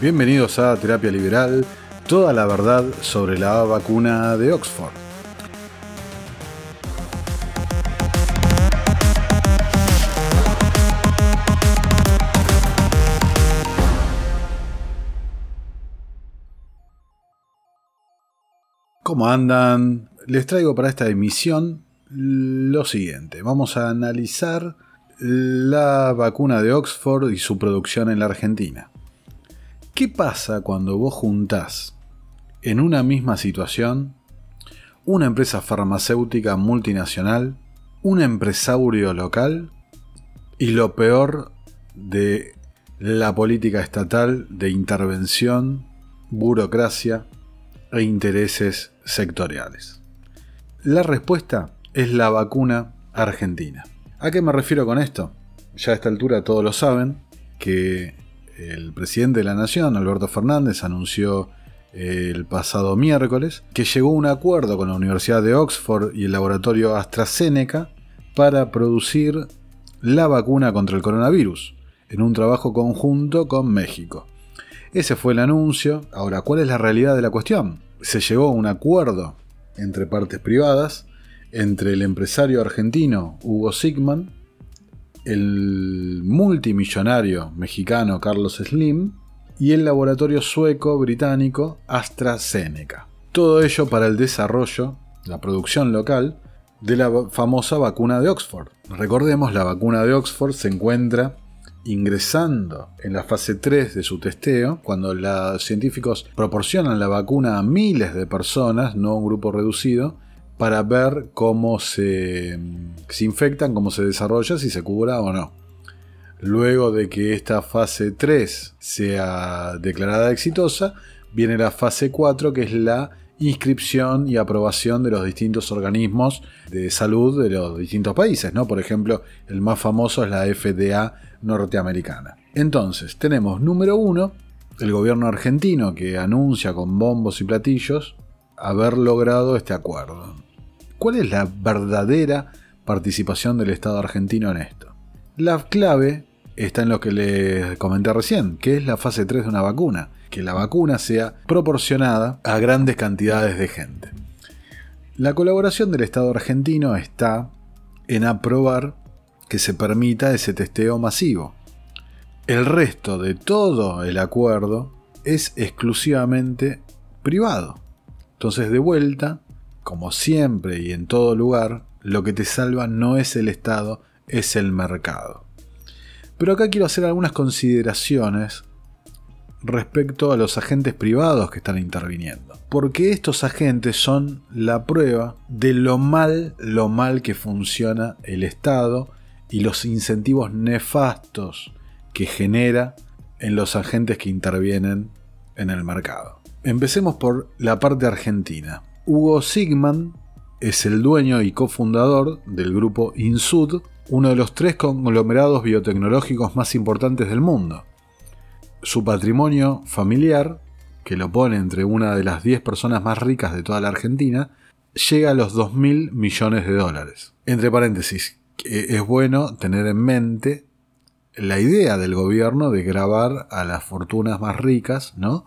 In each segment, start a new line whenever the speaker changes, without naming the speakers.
Bienvenidos a Terapia Liberal, toda la verdad sobre la vacuna de Oxford. ¿Cómo andan? Les traigo para esta emisión lo siguiente. Vamos a analizar la vacuna de Oxford y su producción en la Argentina. ¿Qué pasa cuando vos juntás en una misma situación una empresa farmacéutica multinacional, un empresario local y lo peor de la política estatal de intervención, burocracia e intereses sectoriales? La respuesta es la vacuna argentina. ¿A qué me refiero con esto? Ya a esta altura todos lo saben, que el presidente de la Nación, Alberto Fernández, anunció eh, el pasado miércoles que llegó a un acuerdo con la Universidad de Oxford y el laboratorio AstraZeneca para producir la vacuna contra el coronavirus, en un trabajo conjunto con México. Ese fue el anuncio. Ahora, ¿cuál es la realidad de la cuestión? Se llegó a un acuerdo entre partes privadas, entre el empresario argentino Hugo Sigman el multimillonario mexicano Carlos Slim y el laboratorio sueco-británico AstraZeneca. Todo ello para el desarrollo, la producción local, de la famosa vacuna de Oxford. Recordemos, la vacuna de Oxford se encuentra ingresando en la fase 3 de su testeo, cuando los científicos proporcionan la vacuna a miles de personas, no a un grupo reducido, para ver cómo se, se infectan, cómo se desarrolla, si se cura o no. Luego de que esta fase 3 sea declarada exitosa, viene la fase 4, que es la inscripción y aprobación de los distintos organismos de salud de los distintos países, ¿no? Por ejemplo, el más famoso es la FDA norteamericana. Entonces, tenemos número 1, el gobierno argentino que anuncia con bombos y platillos haber logrado este acuerdo. ¿Cuál es la verdadera participación del Estado argentino en esto? La clave está en lo que les comenté recién, que es la fase 3 de una vacuna, que la vacuna sea proporcionada a grandes cantidades de gente. La colaboración del Estado argentino está en aprobar que se permita ese testeo masivo. El resto de todo el acuerdo es exclusivamente privado. Entonces, de vuelta, como siempre y en todo lugar, lo que te salva no es el Estado, es el mercado. Pero acá quiero hacer algunas consideraciones respecto a los agentes privados que están interviniendo. Porque estos agentes son la prueba de lo mal, lo mal que funciona el Estado y los incentivos nefastos que genera en los agentes que intervienen en el mercado. Empecemos por la parte argentina. Hugo Sigman es el dueño y cofundador del grupo Insud, uno de los tres conglomerados biotecnológicos más importantes del mundo. Su patrimonio familiar, que lo pone entre una de las 10 personas más ricas de toda la Argentina, llega a los 2 mil millones de dólares. Entre paréntesis, es bueno tener en mente la idea del gobierno de grabar a las fortunas más ricas, ¿no?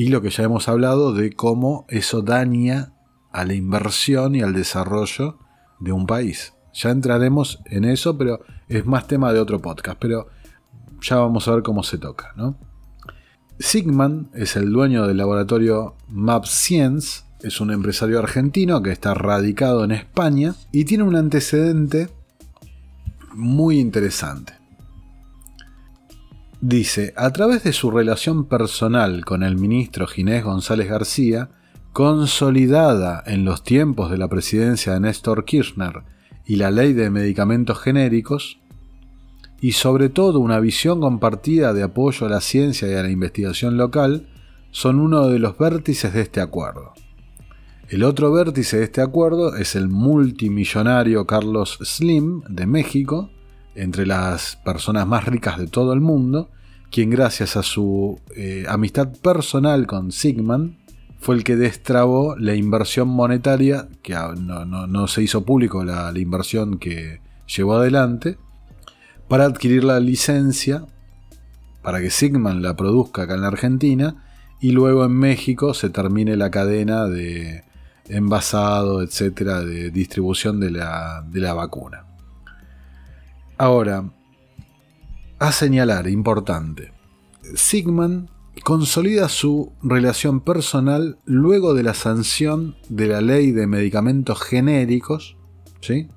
Y lo que ya hemos hablado de cómo eso daña a la inversión y al desarrollo de un país. Ya entraremos en eso, pero es más tema de otro podcast, pero ya vamos a ver cómo se toca. ¿no? Sigman es el dueño del laboratorio MapScience, es un empresario argentino que está radicado en España y tiene un antecedente muy interesante. Dice, a través de su relación personal con el ministro Ginés González García, consolidada en los tiempos de la presidencia de Néstor Kirchner y la ley de medicamentos genéricos, y sobre todo una visión compartida de apoyo a la ciencia y a la investigación local, son uno de los vértices de este acuerdo. El otro vértice de este acuerdo es el multimillonario Carlos Slim de México, entre las personas más ricas de todo el mundo, quien gracias a su eh, amistad personal con Sigman fue el que destrabó la inversión monetaria, que no, se hizo público la, inversión que llevó adelante, para adquirir la licencia para que Sigman la produzca acá en la Argentina y luego en México se termine la cadena de envasado, etcétera, de distribución de la, de la vacuna. Ahora, a señalar, importante, Sigman consolida su relación personal luego de la sanción de la ley de medicamentos genéricos, ¿sí?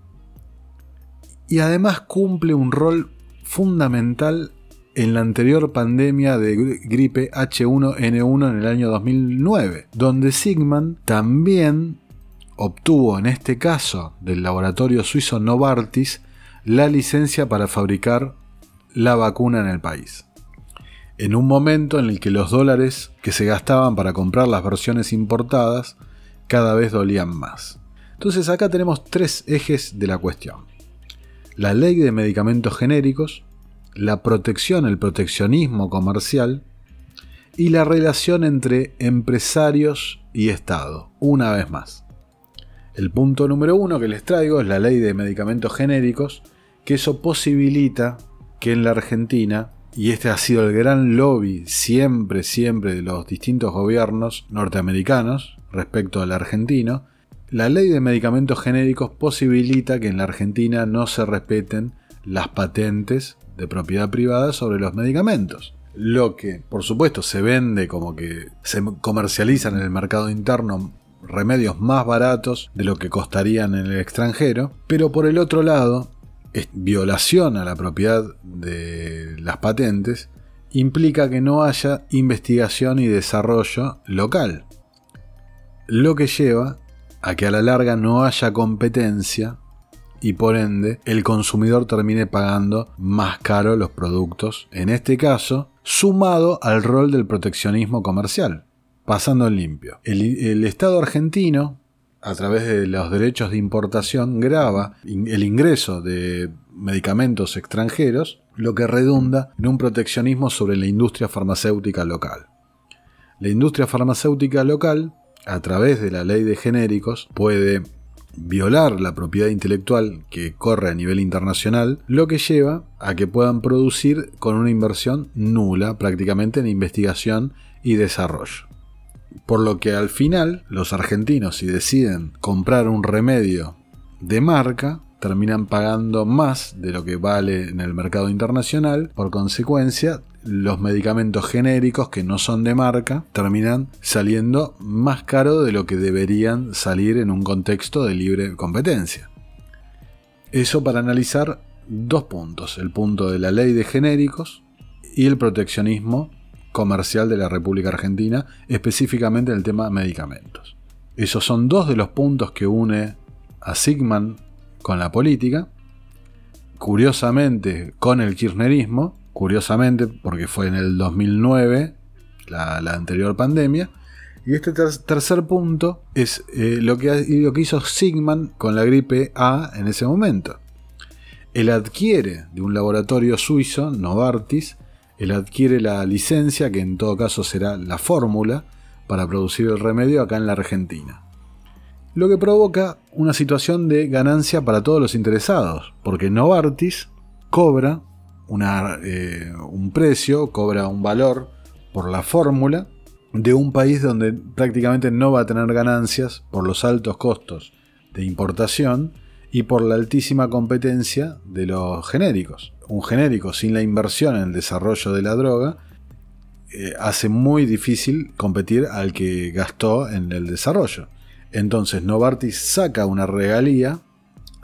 Y además cumple un rol fundamental en la anterior pandemia de gripe H1N1 en el año 2009, donde Sigman también obtuvo en este caso del laboratorio suizo Novartis la licencia para fabricar la vacuna en el país. En un momento en el que los dólares que se gastaban para comprar las versiones importadas cada vez dolían más. Entonces acá tenemos tres ejes de la cuestión. La ley de medicamentos genéricos, la protección, el proteccionismo comercial y la relación entre empresarios y Estado, una vez más. El punto número uno que les traigo es la ley de medicamentos genéricos, que eso posibilita que en la Argentina, y este ha sido el gran lobby siempre, siempre de los distintos gobiernos norteamericanos respecto al argentino, la ley de medicamentos genéricos posibilita que en la Argentina no se respeten las patentes de propiedad privada sobre los medicamentos. Lo que, por supuesto, se vende como que se comercializan en el mercado interno remedios más baratos de lo que costarían en el extranjero, pero por el otro lado, violación a la propiedad de las patentes implica que no haya investigación y desarrollo local, lo que lleva a que a la larga no haya competencia y por ende el consumidor termine pagando más caro los productos, en este caso, sumado al rol del proteccionismo comercial. Pasando en limpio. El, Estado argentino, a través de los derechos de importación, grava el ingreso de medicamentos extranjeros, lo que redunda en un proteccionismo sobre la industria farmacéutica local. La industria farmacéutica local, a través de la ley de genéricos, puede violar la propiedad intelectual que corre a nivel internacional, lo que lleva a que puedan producir con una inversión nula prácticamente en investigación y desarrollo. Por lo que al final los argentinos si deciden comprar un remedio de marca, terminan pagando más de lo que vale en el mercado internacional, por consecuencia los medicamentos genéricos que no son de marca terminan saliendo más caro de lo que deberían salir en un contexto de libre competencia. Eso para analizar dos puntos, el punto de la ley de genéricos y el proteccionismo comercial de la República Argentina, específicamente en el tema medicamentos. Esos son dos de los puntos que une a Sigman con la política, curiosamente con el kirchnerismo, curiosamente, porque fue en el 2009, la, anterior pandemia. Y este tercer punto es eh, lo, que, lo que hizo Sigman con la gripe A en ese momento. Él adquiere de un laboratorio suizo, Novartis, él adquiere la licencia, que en todo caso será la fórmula, para producir el remedio acá en la Argentina. Lo que provoca una situación de ganancia para todos los interesados, porque Novartis cobra eh, un precio, cobra un valor por la fórmula de un país donde prácticamente no va a tener ganancias por los altos costos de importación y por la altísima competencia de los genéricos. Un genérico sin la inversión en el desarrollo de la droga eh, hace muy difícil competir al que gastó en el desarrollo. Entonces Novartis saca una regalía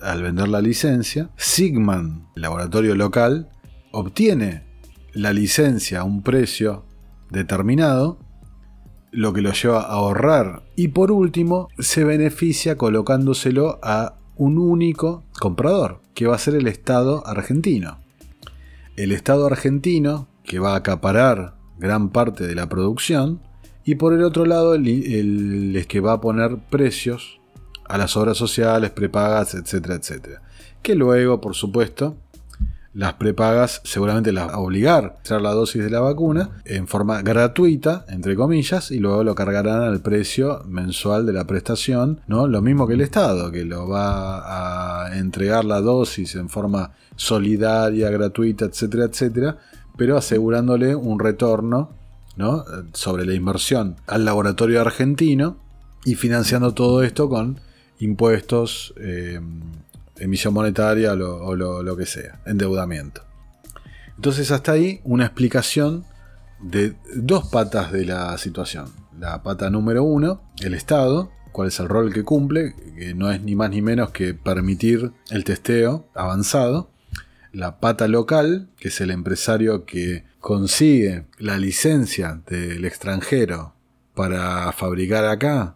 al vender la licencia, Sigman, laboratorio local, obtiene la licencia a un precio determinado, lo que lo lleva a ahorrar y por último se beneficia colocándoselo a un único comprador, que va a ser el Estado argentino. El Estado argentino, que va a acaparar gran parte de la producción, y por el otro lado el, es que va a poner precios a las obras sociales, prepagas, etcétera, etcétera. Que luego, por supuesto, las prepagas seguramente las va a obligar a hacer la dosis de la vacuna en forma gratuita, entre comillas, y luego lo cargarán al precio mensual de la prestación, ¿no? Lo mismo que el Estado, que lo va a entregar la dosis en forma solidaria, gratuita, etcétera, etcétera, pero asegurándole un retorno ¿no? sobre la inversión al laboratorio argentino y financiando todo esto con impuestos, eh, emisión monetaria o lo que sea, endeudamiento. Entonces hasta ahí una explicación de dos patas de la situación. La pata número uno, el Estado, cuál es el rol que cumple, que no es ni más ni menos que permitir el testeo avanzado. La pata local, que es el empresario que consigue la licencia del extranjero para fabricar acá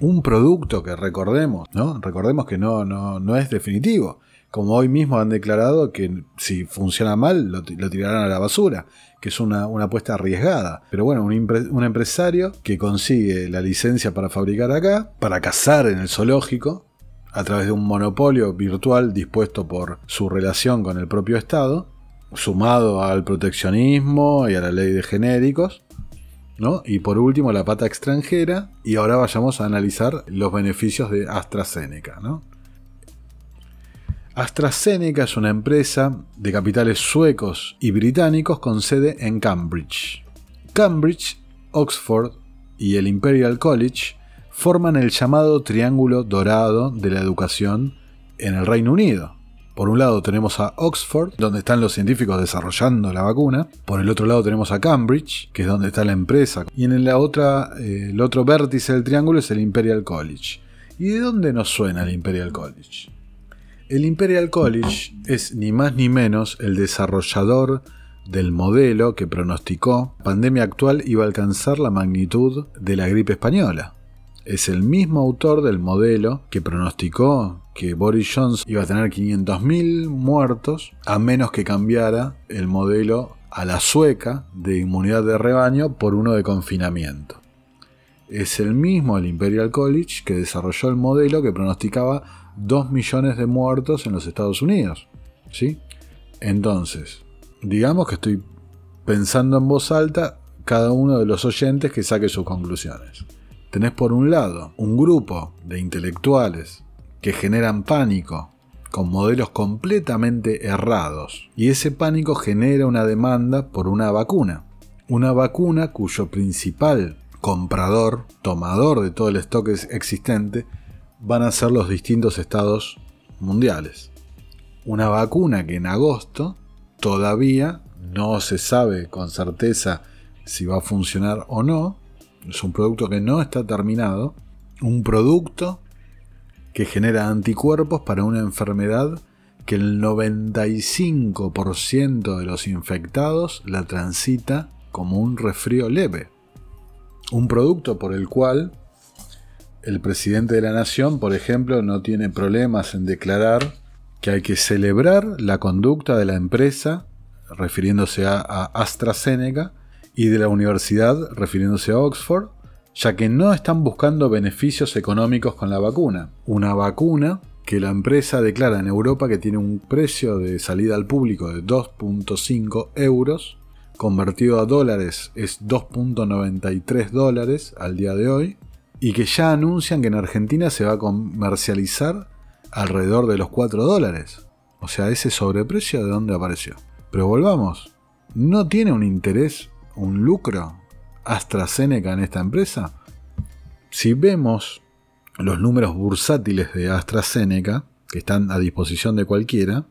un producto que recordemos, ¿no? Recordemos que no, no, no es definitivo como hoy mismo han declarado que si funciona mal lo, tirarán a la basura, que es una, apuesta arriesgada. Pero bueno, un, empresario que consigue la licencia para fabricar acá, para cazar en el zoológico, a través de un monopolio virtual dispuesto por su relación con el propio Estado, sumado al proteccionismo y a la ley de genéricos, ¿no? Y por último la pata extranjera, y ahora vayamos a analizar los beneficios de AstraZeneca. AstraZeneca es una empresa de capitales suecos y británicos con sede en Cambridge. Cambridge, Oxford y el Imperial College forman el llamado Triángulo Dorado de la Educación en el Reino Unido. Por un lado tenemos a Oxford, donde están los científicos desarrollando la vacuna. Por el otro lado tenemos a Cambridge, que es donde está la empresa. Y en la otra, eh, el otro vértice del triángulo es el Imperial College. ¿Y de dónde nos suena el Imperial College? El Imperial College es ni más ni menos el desarrollador del modelo que pronosticó la pandemia actual iba a alcanzar la magnitud de la gripe española. Es el mismo autor del modelo que pronosticó que Boris Johnson iba a tener 500.000 muertos a menos que cambiara el modelo a la sueca de inmunidad de rebaño por uno de confinamiento. Es el mismo el Imperial College que desarrolló el modelo que pronosticaba 2 millones de muertos en los Estados Unidos. ¿sí? Entonces, digamos que estoy pensando en voz alta cada uno de los oyentes que saque sus conclusiones. Tenés por un lado un grupo de intelectuales que generan pánico con modelos completamente errados y ese pánico genera una demanda por una vacuna. Una vacuna cuyo principal comprador, tomador de todo el stock existente, van a ser los distintos estados mundiales. Una vacuna que en agosto todavía no se sabe con certeza si va a funcionar o no. Es un producto que no está terminado. Un producto que genera anticuerpos para una enfermedad que el 95% de los infectados la transita como un resfrío leve. Un producto por el cual el presidente de la nación, por ejemplo, no tiene problemas en declarar que hay que celebrar la conducta de la empresa, refiriéndose a, AstraZeneca, y de la universidad, refiriéndose a Oxford, ya que no están buscando beneficios económicos con la vacuna. Una vacuna que la empresa declara en Europa que tiene un precio de salida al público de 2.5 euros, convertido a dólares es 2.93 dólares al día de hoy, y que ya anuncian que en Argentina se va a comercializar alrededor de los 4 dólares. O sea, ese sobreprecio de dónde apareció. Pero volvamos, ¿no tiene un interés, un lucro AstraZeneca en esta empresa? Si vemos los números bursátiles de AstraZeneca, que están a disposición de cualquiera,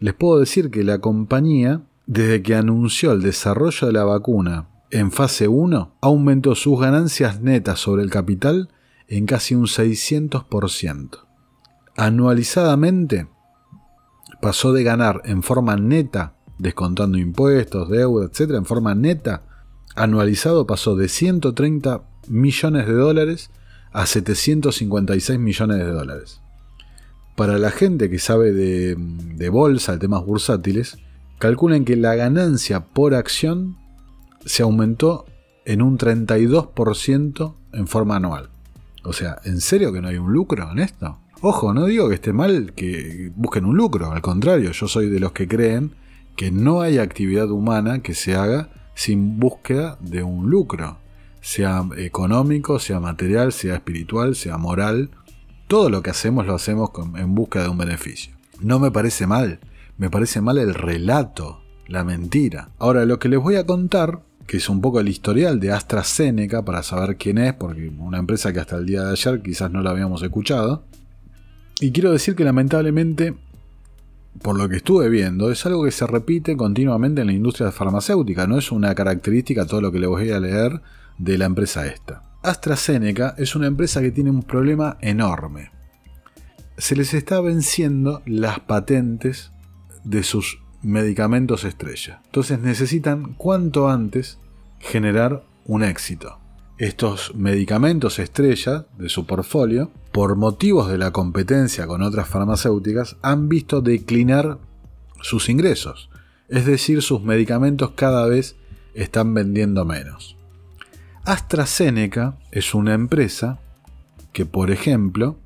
les puedo decir que la compañía, desde que anunció el desarrollo de la vacuna en fase 1 aumentó sus ganancias netas sobre el capital en casi un 600%. Anualizadamente pasó de ganar en forma neta, descontando impuestos, deuda, etc., en forma neta, anualizado pasó de 130 millones de dólares a 756 millones de dólares. Para la gente que sabe de, bolsa, de temas bursátiles, calculen que la ganancia por acción se aumentó en un 32% en forma anual. O sea, ¿en serio que no hay un lucro en esto? Ojo, no digo que esté mal que busquen un lucro, al contrario, yo soy de los que creen que no hay actividad humana que se haga sin búsqueda de un lucro, sea económico, sea material, sea espiritual, sea moral. Todo lo que hacemos lo hacemos en busca de un beneficio. No me parece mal, me parece mal el relato la mentira. Ahora, lo que les voy a contar, que es un poco el historial de AstraZeneca, para saber quién es, porque una empresa que hasta el día de ayer quizás no la habíamos escuchado. Y quiero decir que lamentablemente, por lo que estuve viendo, es algo que se repite continuamente en la industria farmacéutica, no es una característica todo lo que les voy a leer de la empresa esta. AstraZeneca es una empresa que tiene un problema enorme. Se les está venciendo las patentes de sus medicamentos estrella. Entonces necesitan cuanto antes generar un éxito. Estos medicamentos estrella de su portfolio, por motivos de la competencia con otras farmacéuticas, han visto declinar sus ingresos. Es decir, sus medicamentos cada vez están vendiendo menos. AstraZeneca es una empresa que, por ejemplo,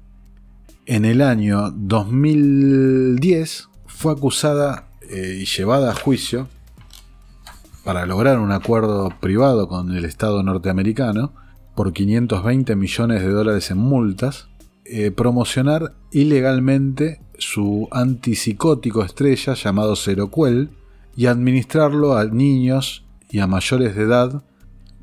en el año 2010 fue acusada eh, y llevada a juicio para lograr un acuerdo privado con el Estado norteamericano por 520 millones de dólares en multas, eh, promocionar ilegalmente su antipsicótico estrella llamado Seroquel y administrarlo a niños y a mayores de edad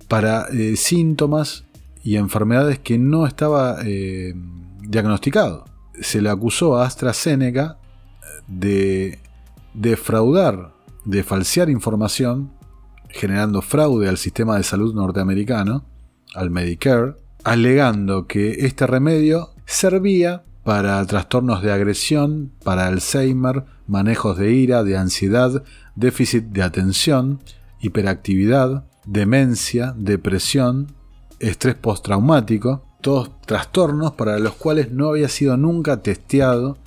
para eh, síntomas y enfermedades que no estaba eh, diagnosticado. Se le acusó a AstraZeneca de defraudar, de falsear información, generando fraude al sistema de salud norteamericano, al Medicare, alegando que este remedio servía para trastornos de agresión, para Alzheimer, manejos de ira, de ansiedad, déficit de atención, hiperactividad, demencia, depresión, estrés postraumático, todos trastornos para los cuales no había sido nunca testeado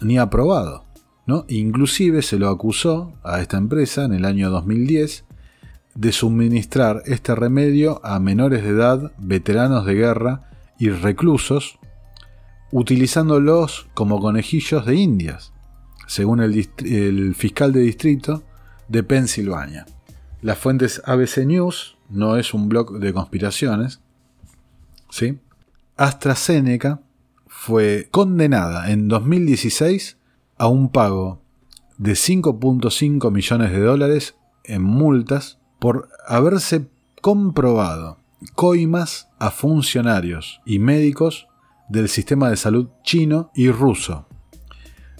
ni aprobado. ¿no? Inclusive se lo acusó a esta empresa en el año 2010 de suministrar este remedio a menores de edad, veteranos de guerra y reclusos, utilizándolos como conejillos de indias, según el, el fiscal de distrito de Pensilvania. La fuente es ABC News, no es un blog de conspiraciones. ¿sí? AstraZeneca fue condenada en 2016 a un pago de 5.5 millones de dólares en multas por haberse comprobado coimas a funcionarios y médicos del sistema de salud chino y ruso.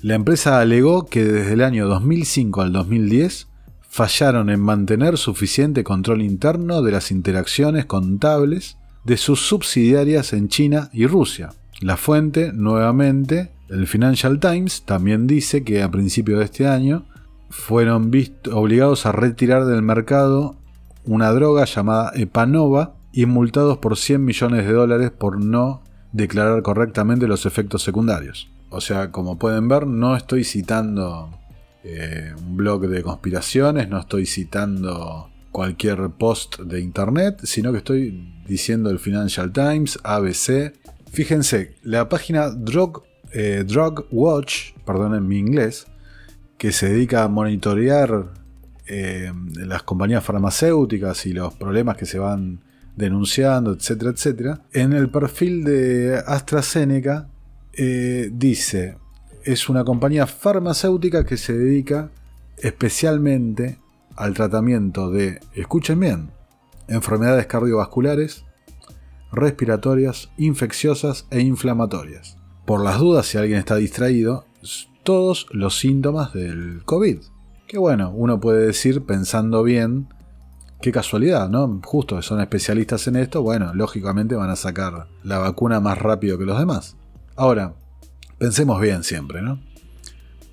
La empresa alegó que desde el año 2005 al 2010 fallaron en mantener suficiente control interno de las interacciones contables de sus subsidiarias en China y Rusia. La fuente, nuevamente, el Financial Times, también dice que a principios de este año fueron obligados a retirar del mercado una droga llamada Epanova y multados por 100 millones de dólares por no declarar correctamente los efectos secundarios. O sea, como pueden ver, no estoy citando eh, un blog de conspiraciones, no estoy citando cualquier post de internet, sino que estoy diciendo el Financial Times, ABC. Fíjense, la página Drug, eh, Drug Watch, perdonen mi inglés, que se dedica a monitorear eh, las compañías farmacéuticas y los problemas que se van denunciando, etcétera, etcétera. En el perfil de AstraZeneca dice, es una compañía farmacéutica que se dedica especialmente al tratamiento de, escuchen bien, enfermedades cardiovasculares, respiratorias, infecciosas e inflamatorias. Por las dudas, si alguien está distraído, todos los síntomas del COVID. Que bueno, uno puede decir pensando bien, qué casualidad, ¿no? Justo son especialistas en esto, bueno, lógicamente van a sacar la vacuna más rápido que los demás. Ahora, Pensemos bien siempre, ¿no?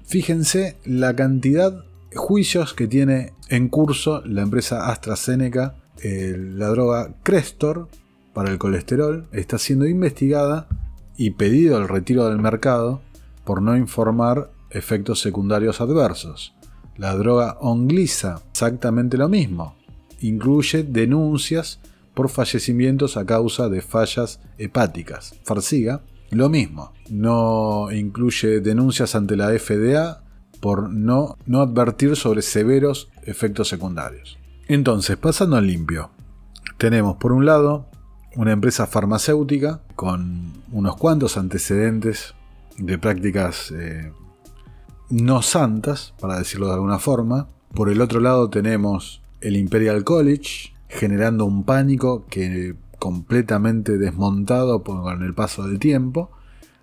Fíjense la cantidad de juicios que tiene en curso la empresa AstraZeneca. la droga Crestor para el colesterol está siendo investigada y pedido el retiro del mercado por no informar efectos secundarios adversos. La droga Onglisa, exactamente lo mismo. Incluye denuncias por fallecimientos a causa de fallas hepáticas. Farsiga lo mismo, no incluye denuncias ante la FDA por no, no advertir sobre severos efectos secundarios. Entonces, pasando al limpio, tenemos por un lado una empresa farmacéutica con unos cuantos antecedentes de prácticas eh, no santas, para decirlo de alguna forma, Por el otro lado tenemos el Imperial College, generando un pánico que completamente desmontado con el paso del tiempo,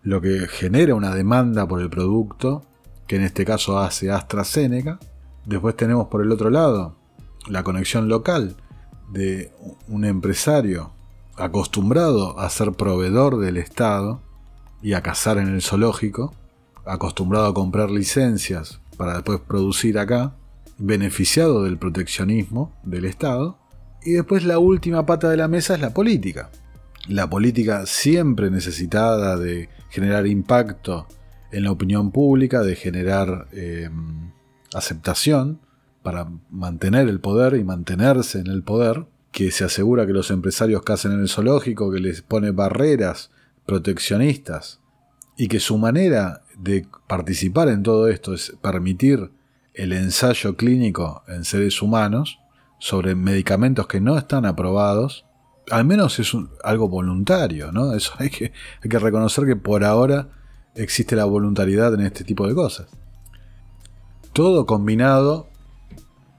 lo que genera una demanda por el producto, que en este caso hace AstraZeneca. Después tenemos por el otro lado la conexión local de un empresario acostumbrado a ser proveedor del Estado y a cazar en el zoológico, acostumbrado a comprar licencias para después producir acá, beneficiado del proteccionismo del Estado. Y después la última pata de la mesa es la política. La política siempre necesitada de generar impacto en la opinión pública, de generar em, aceptación para mantener el poder y mantenerse en el poder, que se asegura que los empresarios casen en el zoológico, que les pone barreras proteccionistas y que su manera de participar en todo esto es permitir el ensayo clínico en seres humanos sobre medicamentos que no están aprobados, al menos es algo voluntario, ¿no? Eso hay que, hay que reconocer que por ahora existe la voluntariedad en este tipo de cosas. Todo combinado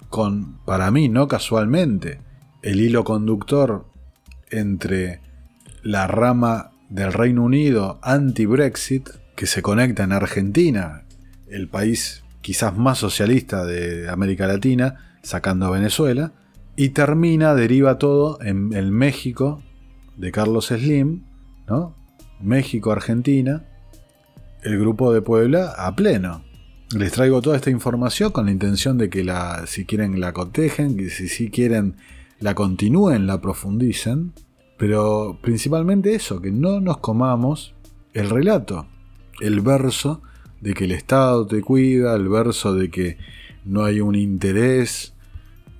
con, para mí, no casualmente, el hilo conductor entre la rama del Reino Unido anti-Brexit, que se conecta en Argentina, el país quizás más socialista de América Latina, sacando a Venezuela, y termina, deriva todo en el México de Carlos Slim, ¿no? México-Argentina, el grupo de Puebla a pleno. Les traigo toda esta información con la intención de que la, si quieren la cotejen, que si, si quieren la continúen, la profundicen, pero principalmente eso, que no nos comamos el relato, el verso de que el Estado te cuida, el verso de que no hay un interés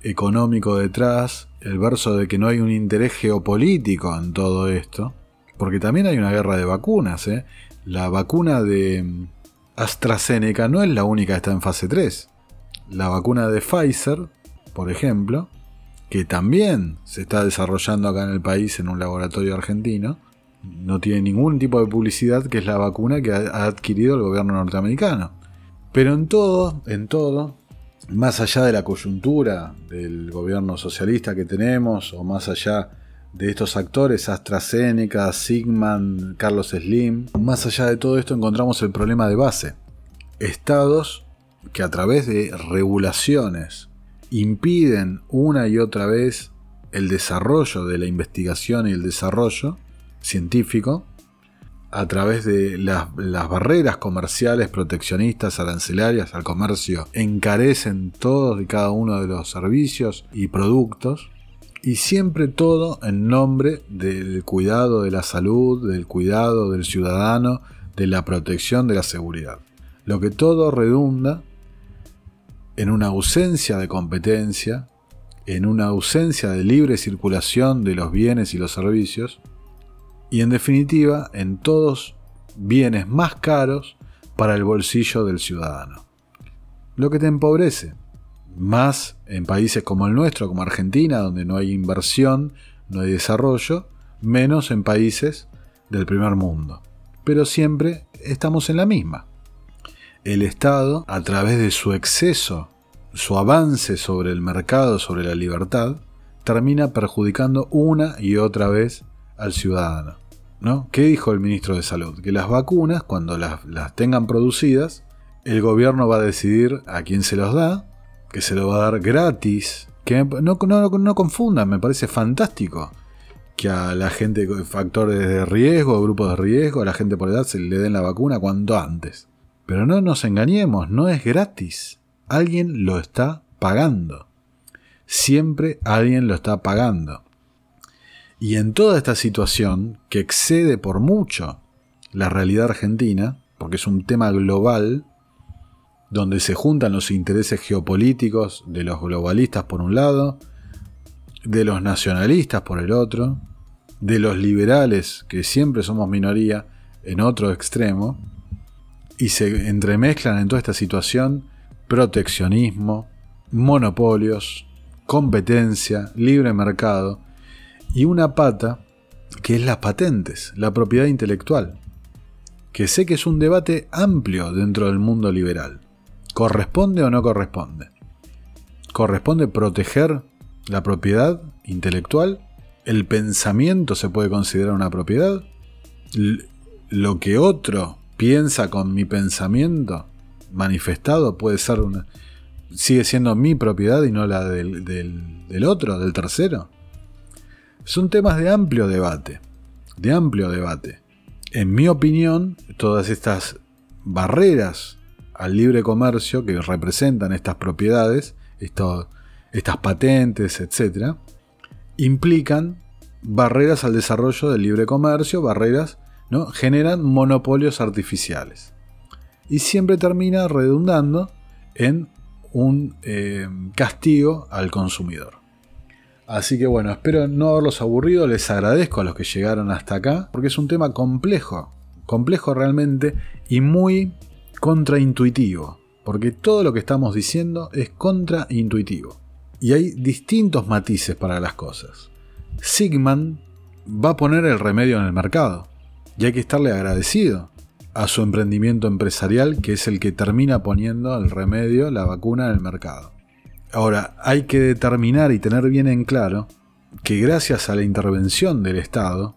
económico detrás, el verso de que no hay un interés geopolítico en todo esto, porque también hay una guerra de vacunas. ¿eh? La vacuna de AstraZeneca no es la única que está en fase 3. La vacuna de Pfizer, por ejemplo, que también se está desarrollando acá en el país en un laboratorio argentino, no tiene ningún tipo de publicidad, que es la vacuna que ha adquirido el gobierno norteamericano. Pero en todo, en todo, más allá de la coyuntura del gobierno socialista que tenemos, o más allá de estos actores, AstraZeneca, Sigman, Carlos Slim, más allá de todo esto encontramos el problema de base. Estados que a través de regulaciones impiden una y otra vez el desarrollo de la investigación y el desarrollo científico a través de las, barreras comerciales proteccionistas arancelarias al comercio encarecen todos y cada uno de los servicios y productos y siempre todo en nombre del cuidado de la salud, del cuidado del ciudadano, de la protección de la seguridad. Lo que todo redunda en una ausencia de competencia, en una ausencia de libre circulación de los bienes y los servicios, y en definitiva en todos bienes más caros para el bolsillo del ciudadano. Lo que te empobrece, más en países como el nuestro, como Argentina, donde no hay inversión, no hay desarrollo, menos en países del primer mundo. Pero siempre estamos en la misma el Estado, a través de su exceso, su avance sobre el mercado, sobre la libertad, termina perjudicando una y otra vez al ciudadano. ¿no? ¿Qué dijo el ministro de Salud? Que las vacunas, cuando las, tengan producidas, el gobierno va a decidir a quién se los da, que se lo va a dar gratis. Que no, confundan, me parece fantástico que a la gente factores de riesgo, grupos de riesgo, a la gente por edad se le den la vacuna cuanto antes. Pero no nos engañemos, no es gratis. Alguien lo está pagando. Siempre alguien lo está pagando. Y en toda esta situación, que excede por mucho la realidad argentina, porque es un tema global, donde se juntan los intereses geopolíticos de los globalistas por un lado, de los nacionalistas por el otro, de los liberales, que siempre somos minoría, en otro extremo, y se entremezclan en toda esta situación proteccionismo, monopolios, competencia, libre mercado y una pata que es las patentes, la propiedad intelectual, que sé que es un debate amplio dentro del mundo liberal. ¿Corresponde o no corresponde? corresponde proteger la propiedad intelectual. El pensamiento se puede considerar una propiedad. lo que otro piensa con mi pensamiento manifestado puede ser una. sigue siendo mi propiedad y no la del, del otro, del tercero. Son temas de amplio debate. De amplio debate. En mi opinión, todas estas barreras al libre comercio que representan estas propiedades, estas patentes, etc., implican barreras al desarrollo del libre comercio, barreras, generan monopolios artificiales. Y siempre termina redundando en un eh, castigo al consumidor. Así que bueno, espero no haberlos aburrido, les agradezco a los que llegaron hasta acá, porque es un tema complejo, complejo realmente y muy contraintuitivo, porque todo lo que estamos diciendo es contraintuitivo. Y hay distintos matices para las cosas. Sigman va a poner el remedio en el mercado, y hay que estarle agradecido a su emprendimiento empresarial, que es el que termina poniendo el remedio, la vacuna en el mercado. Ahora, hay que determinar y tener bien en claro que gracias a la intervención del Estado,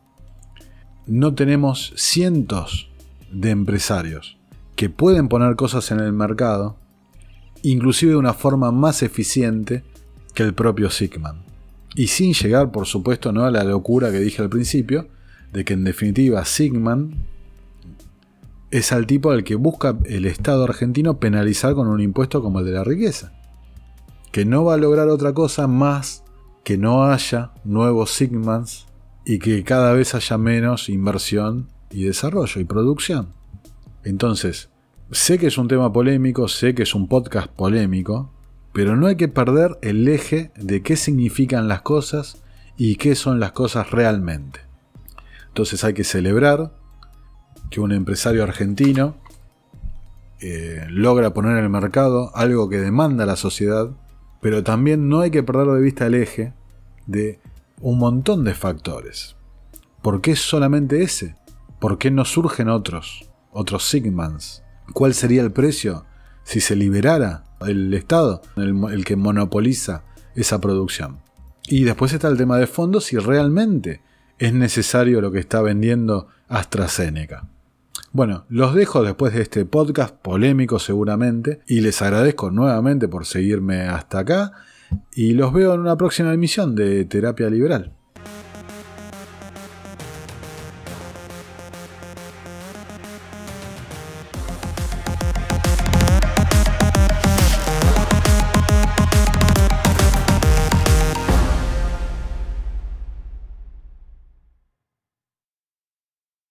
no tenemos cientos de empresarios que pueden poner cosas en el mercado, inclusive de una forma más eficiente que el propio Sigman. Y sin llegar, por supuesto, ¿no? a la locura que dije al principio, de que en definitiva Sigman es al tipo al que busca el Estado argentino penalizar con un impuesto como el de la riqueza que no va a lograr otra cosa más que no haya nuevos Sigmans y que cada vez haya menos inversión y desarrollo y producción. Entonces, sé que es un tema polémico, sé que es un podcast polémico, pero no hay que perder el eje de qué significan las cosas y qué son las cosas realmente. Entonces hay que celebrar que un empresario argentino eh, logra poner en el mercado algo que demanda la sociedad pero también no hay que perder de vista el eje de un montón de factores. ¿Por qué solamente ese? ¿Por qué no surgen otros? Otros Sigmans. ¿Cuál sería el precio si se liberara el Estado, el, que monopoliza esa producción? Y después está el tema de fondo si realmente es necesario lo que está vendiendo AstraZeneca. Bueno, los dejo después de este podcast polémico seguramente y les agradezco nuevamente por seguirme hasta acá y los veo en una próxima emisión de Terapia Liberal.